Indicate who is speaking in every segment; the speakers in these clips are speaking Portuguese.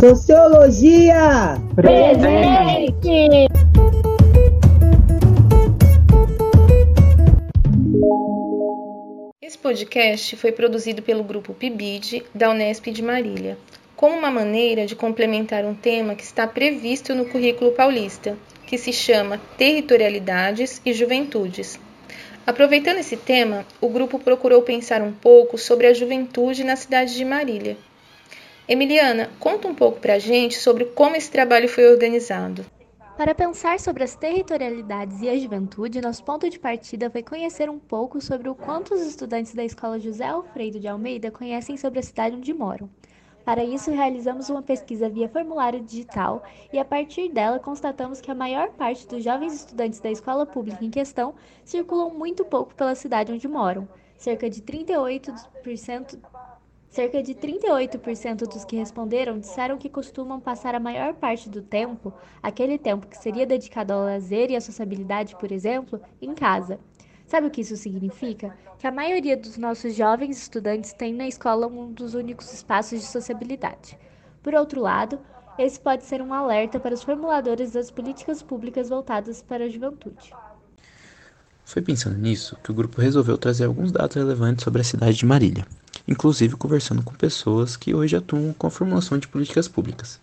Speaker 1: Sociologia!
Speaker 2: Presente!
Speaker 3: Esse podcast foi produzido pelo grupo PIBID da Unesp de Marília, como uma maneira de complementar um tema que está previsto no currículo paulista, que se chama Territorialidades e Juventudes. Aproveitando esse tema, o grupo procurou pensar um pouco sobre a juventude na cidade de Marília. Emiliana, conta um pouco para a gente sobre como esse trabalho foi organizado.
Speaker 4: Para pensar sobre as territorialidades e a juventude, nosso ponto de partida foi conhecer um pouco sobre o quanto os estudantes da Escola José Alfredo de Almeida conhecem sobre a cidade onde moram. Para isso, realizamos uma pesquisa via formulário digital e, a partir dela, constatamos que a maior parte dos jovens estudantes da escola pública em questão circulam muito pouco pela cidade onde moram, cerca de 38% Cerca de 38% dos que responderam disseram que costumam passar a maior parte do tempo, aquele tempo que seria dedicado ao lazer e à sociabilidade, por exemplo, em casa. Sabe o que isso significa? Que a maioria dos nossos jovens estudantes tem na escola um dos únicos espaços de sociabilidade. Por outro lado, esse pode ser um alerta para os formuladores das políticas públicas voltadas para a juventude.
Speaker 5: Foi pensando nisso que o grupo resolveu trazer alguns dados relevantes sobre a cidade de Marília inclusive conversando com pessoas que hoje atuam com a formulação de políticas públicas.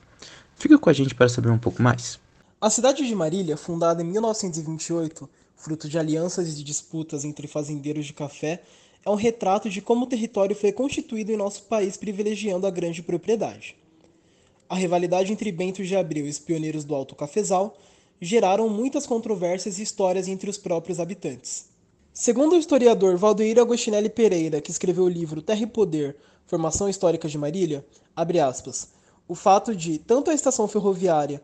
Speaker 5: Fica com a gente para saber um pouco mais.
Speaker 6: A cidade de Marília, fundada em 1928, fruto de alianças e disputas entre fazendeiros de café, é um retrato de como o território foi constituído em nosso país privilegiando a grande propriedade. A rivalidade entre Bentos de Abreu e os pioneiros do Alto Cafezal geraram muitas controvérsias e histórias entre os próprios habitantes. Segundo o historiador Valdeir Agostinelli Pereira, que escreveu o livro Terra e Poder, Formação Histórica de Marília, aspas, o fato de tanto a estação ferroviária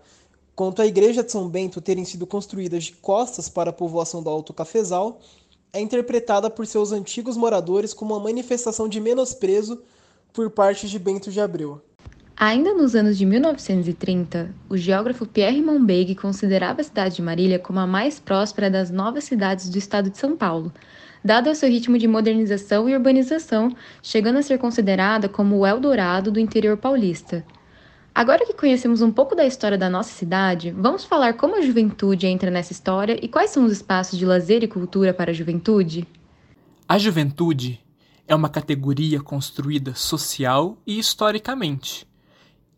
Speaker 6: quanto a igreja de São Bento terem sido construídas de costas para a povoação do Alto Cafezal é interpretada por seus antigos moradores como uma manifestação de menosprezo por parte de Bento de Abreu.
Speaker 7: Ainda nos anos de 1930, o geógrafo Pierre Monbeg considerava a cidade de Marília como a mais próspera das novas cidades do estado de São Paulo, dado seu ritmo de modernização e urbanização, chegando a ser considerada como o Eldorado do interior paulista. Agora que conhecemos um pouco da história da nossa cidade, vamos falar como a juventude entra nessa história e quais são os espaços de lazer e cultura para a juventude?
Speaker 8: A juventude é uma categoria construída social e historicamente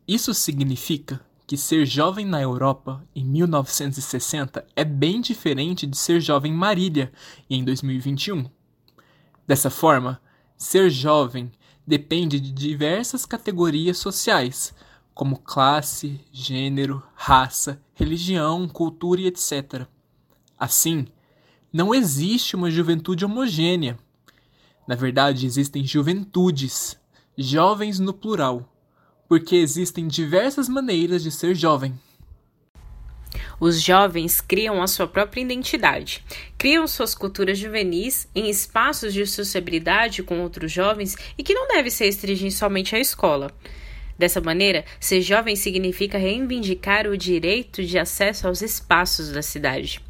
Speaker 8: isso significa que ser jovem na Europa em 1960 é bem diferente de ser jovem em Marília em 2021. Dessa forma, ser jovem depende de diversas categorias sociais, como classe, gênero, raça, religião, cultura e etc. Assim, não existe uma juventude homogênea. Na verdade, existem juventudes, jovens no plural porque existem diversas maneiras de ser jovem.
Speaker 9: Os jovens criam a sua própria identidade, criam suas culturas juvenis em espaços de sociabilidade com outros jovens e que não deve ser restringir somente à escola. Dessa maneira, ser jovem significa reivindicar o direito de acesso aos espaços da cidade.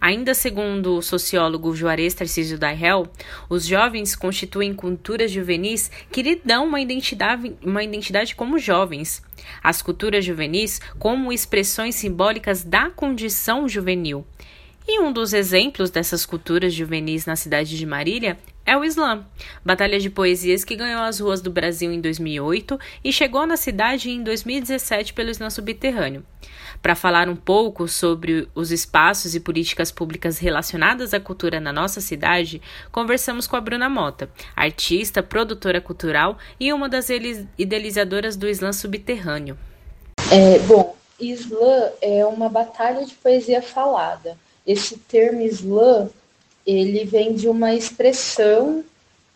Speaker 9: Ainda segundo o sociólogo Juarez Tarcísio Daihel, os jovens constituem culturas juvenis que lhe dão uma identidade, uma identidade como jovens. As culturas juvenis como expressões simbólicas da condição juvenil. E um dos exemplos dessas culturas juvenis na cidade de Marília é o Islã, batalha de poesias que ganhou as ruas do Brasil em 2008 e chegou na cidade em 2017 pelo Islã Subterrâneo. Para falar um pouco sobre os espaços e políticas públicas relacionadas à cultura na nossa cidade, conversamos com a Bruna Mota, artista, produtora cultural e uma das idealizadoras do Islã Subterrâneo.
Speaker 10: É, bom, Islã é uma batalha de poesia falada. Esse termo Islã ele vem de uma expressão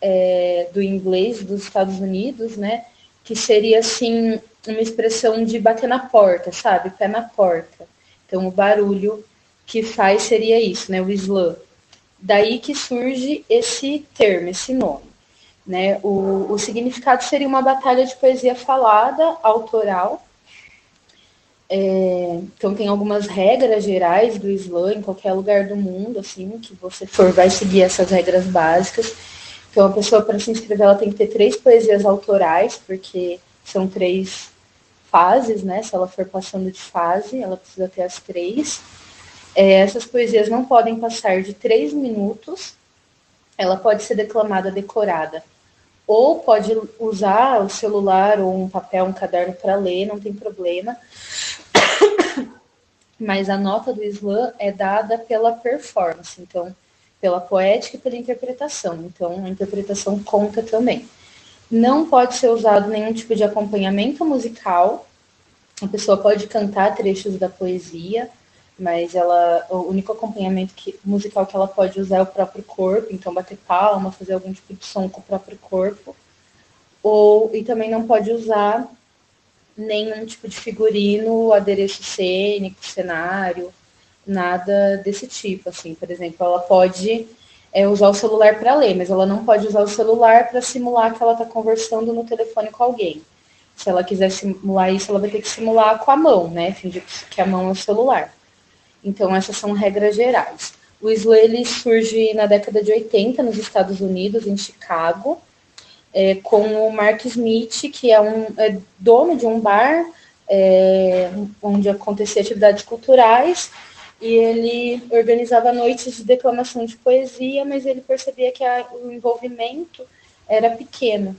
Speaker 10: é, do inglês dos Estados Unidos, né? Que seria assim uma expressão de bater na porta, sabe? Pé na porta. Então o barulho que faz seria isso, né? O slam. Daí que surge esse termo, esse nome. Né? O, o significado seria uma batalha de poesia falada, autoral, é, então tem algumas regras gerais do slam em qualquer lugar do mundo, assim, que você for vai seguir essas regras básicas. Então a pessoa para se inscrever ela tem que ter três poesias autorais, porque são três fases, né? Se ela for passando de fase, ela precisa ter as três. É, essas poesias não podem passar de três minutos. Ela pode ser declamada decorada. Ou pode usar o celular ou um papel, um caderno para ler, não tem problema. Mas a nota do slam é dada pela performance, então, pela poética e pela interpretação. Então, a interpretação conta também. Não pode ser usado nenhum tipo de acompanhamento musical. A pessoa pode cantar trechos da poesia, mas ela, o único acompanhamento que, musical que ela pode usar é o próprio corpo, então bater palma, fazer algum tipo de som com o próprio corpo. Ou, e também não pode usar nenhum tipo de figurino, adereço cênico, cenário, nada desse tipo. Assim, por exemplo, ela pode é, usar o celular para ler, mas ela não pode usar o celular para simular que ela está conversando no telefone com alguém. Se ela quiser simular isso, ela vai ter que simular com a mão, né? Fingir que a mão é o celular. Então, essas são regras gerais. O ele surge na década de 80 nos Estados Unidos, em Chicago, é, com o Mark Smith, que é um é dono de um bar é, onde acontecia atividades culturais, e ele organizava noites de declamação de poesia, mas ele percebia que a, o envolvimento era pequeno.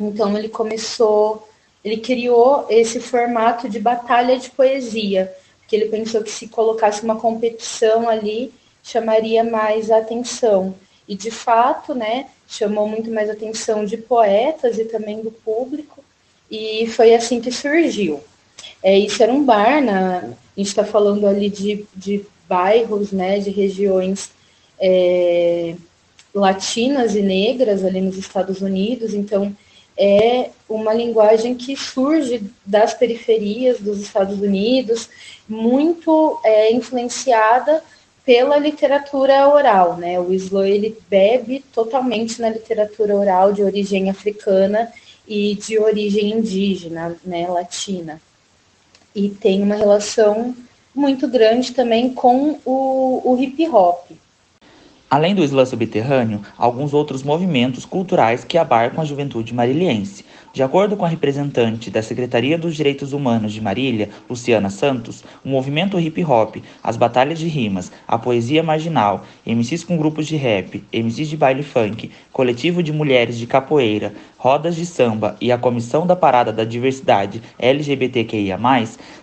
Speaker 10: Então ele começou, ele criou esse formato de batalha de poesia, que ele pensou que se colocasse uma competição ali, chamaria mais atenção. E de fato, né, chamou muito mais atenção de poetas e também do público, e foi assim que surgiu. É, isso era um bar, na, a gente está falando ali de, de bairros, né, de regiões é, latinas e negras ali nos Estados Unidos, então é uma linguagem que surge das periferias dos Estados Unidos, muito é, influenciada pela literatura oral, né? O Slow ele bebe totalmente na literatura oral de origem africana e de origem indígena, né, latina. E tem uma relação muito grande também com o, o hip hop.
Speaker 1: Além do slam subterrâneo, alguns outros movimentos culturais que abarcam a juventude mariliense, de acordo com a representante da Secretaria dos Direitos Humanos de Marília, Luciana Santos, o movimento hip hop, as batalhas de rimas, a poesia marginal, MCs com grupos de rap, MCs de baile funk, coletivo de mulheres de capoeira, rodas de samba e a Comissão da Parada da Diversidade LGBTQIA+,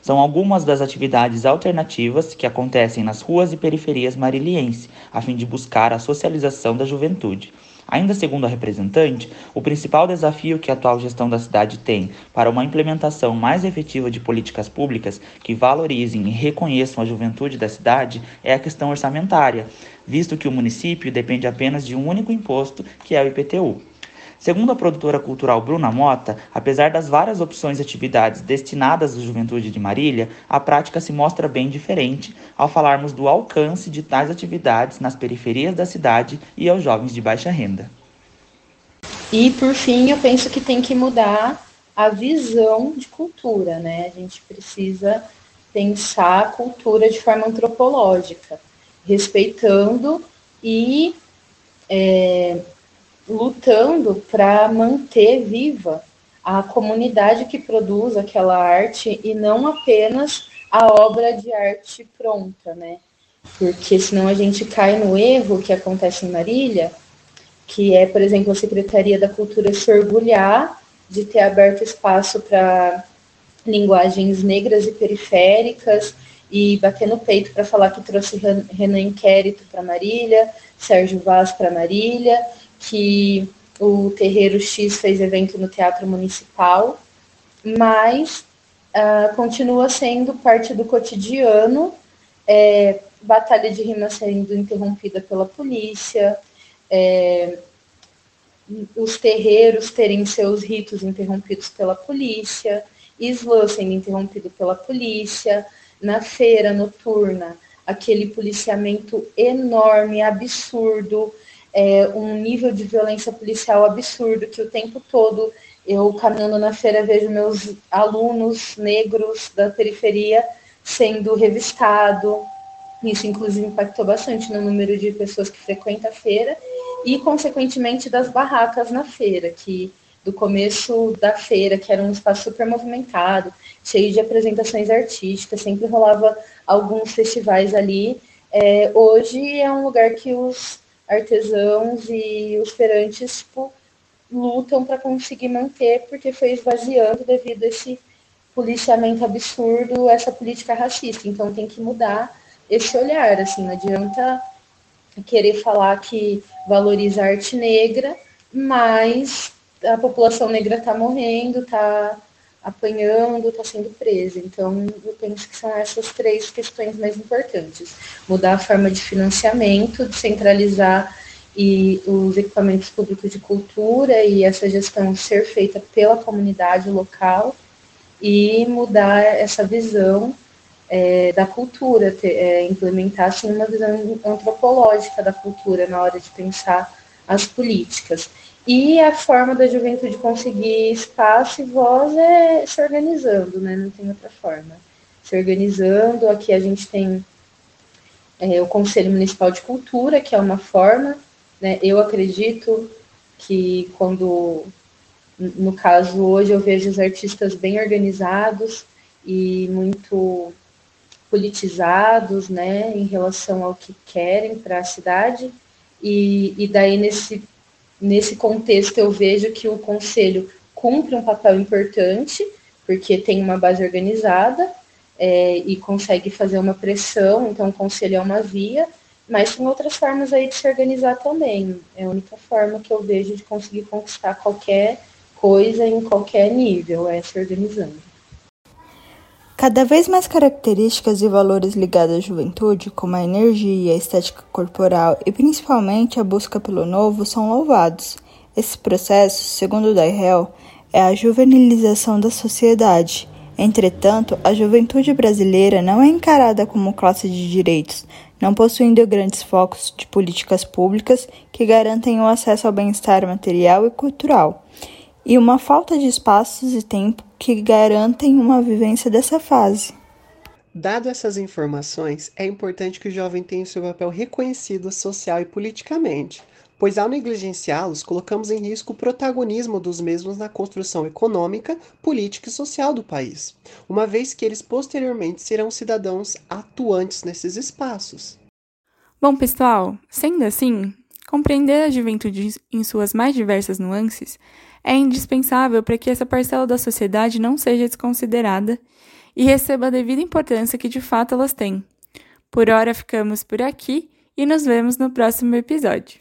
Speaker 1: são algumas das atividades alternativas que acontecem nas ruas e periferias mariliense, a fim de buscar a socialização da juventude. Ainda segundo a representante, o principal desafio que a atual gestão da cidade tem para uma implementação mais efetiva de políticas públicas que valorizem e reconheçam a juventude da cidade é a questão orçamentária, visto que o município depende apenas de um único imposto, que é o IPTU. Segundo a produtora cultural Bruna Mota, apesar das várias opções de atividades destinadas à juventude de Marília, a prática se mostra bem diferente ao falarmos do alcance de tais atividades nas periferias da cidade e aos jovens de baixa renda.
Speaker 10: E, por fim, eu penso que tem que mudar a visão de cultura, né? A gente precisa pensar a cultura de forma antropológica, respeitando e é, lutando para manter viva a comunidade que produz aquela arte e não apenas a obra de arte pronta, né? Porque senão a gente cai no erro que acontece em Marília, que é, por exemplo, a Secretaria da Cultura se orgulhar de ter aberto espaço para linguagens negras e periféricas e bater no peito para falar que trouxe Renan Inquérito para Marília, Sérgio Vaz para Marília, que o Terreiro X fez evento no Teatro Municipal, mas uh, continua sendo parte do cotidiano, é, batalha de rima sendo interrompida pela polícia, é, os terreiros terem seus ritos interrompidos pela polícia, Islã sendo interrompido pela polícia, na feira noturna, aquele policiamento enorme, absurdo, é, um nível de violência policial absurdo, que o tempo todo eu caminhando na feira vejo meus alunos negros da periferia sendo revistado. Isso, inclusive, impactou bastante no número de pessoas que frequentam a feira e, consequentemente, das barracas na feira, que do começo da feira, que era um espaço super movimentado, cheio de apresentações artísticas, sempre rolava alguns festivais ali. É, hoje é um lugar que os artesãos e os feirantes tipo, lutam para conseguir manter, porque foi esvaziando devido a esse policiamento absurdo, essa política racista. Então tem que mudar esse olhar, assim, não adianta querer falar que valoriza a arte negra, mas a população negra está morrendo, está apanhando, está sendo presa. Então, eu penso que são essas três questões mais importantes. Mudar a forma de financiamento, descentralizar e os equipamentos públicos de cultura e essa gestão ser feita pela comunidade local e mudar essa visão é, da cultura, ter, é, implementar assim, uma visão antropológica da cultura na hora de pensar as políticas. E a forma da juventude conseguir espaço e voz é se organizando, né? Não tem outra forma. Se organizando, aqui a gente tem é, o Conselho Municipal de Cultura, que é uma forma, né? Eu acredito que quando, no caso hoje, eu vejo os artistas bem organizados e muito politizados, né, em relação ao que querem para a cidade, e, e daí nesse Nesse contexto, eu vejo que o conselho cumpre um papel importante, porque tem uma base organizada é, e consegue fazer uma pressão, então o conselho é uma via, mas tem outras formas aí de se organizar também. É a única forma que eu vejo de conseguir conquistar qualquer coisa em qualquer nível, é se organizando.
Speaker 11: Cada vez mais características e valores ligados à juventude, como a energia, a estética corporal e principalmente a busca pelo novo, são louvados. Esse processo, segundo Daihel, é a juvenilização da sociedade. Entretanto, a juventude brasileira não é encarada como classe de direitos, não possuindo grandes focos de políticas públicas que garantem o acesso ao bem-estar material e cultural e uma falta de espaços e tempo que garantem uma vivência dessa fase.
Speaker 12: Dado essas informações, é importante que o jovem tenha seu papel reconhecido social e politicamente, pois ao negligenciá-los, colocamos em risco o protagonismo dos mesmos na construção econômica, política e social do país, uma vez que eles posteriormente serão cidadãos atuantes nesses espaços.
Speaker 13: Bom, pessoal, sendo assim, compreender a juventude em suas mais diversas nuances é indispensável para que essa parcela da sociedade não seja desconsiderada e receba a devida importância que de fato elas têm. Por hora ficamos por aqui e nos vemos no próximo episódio.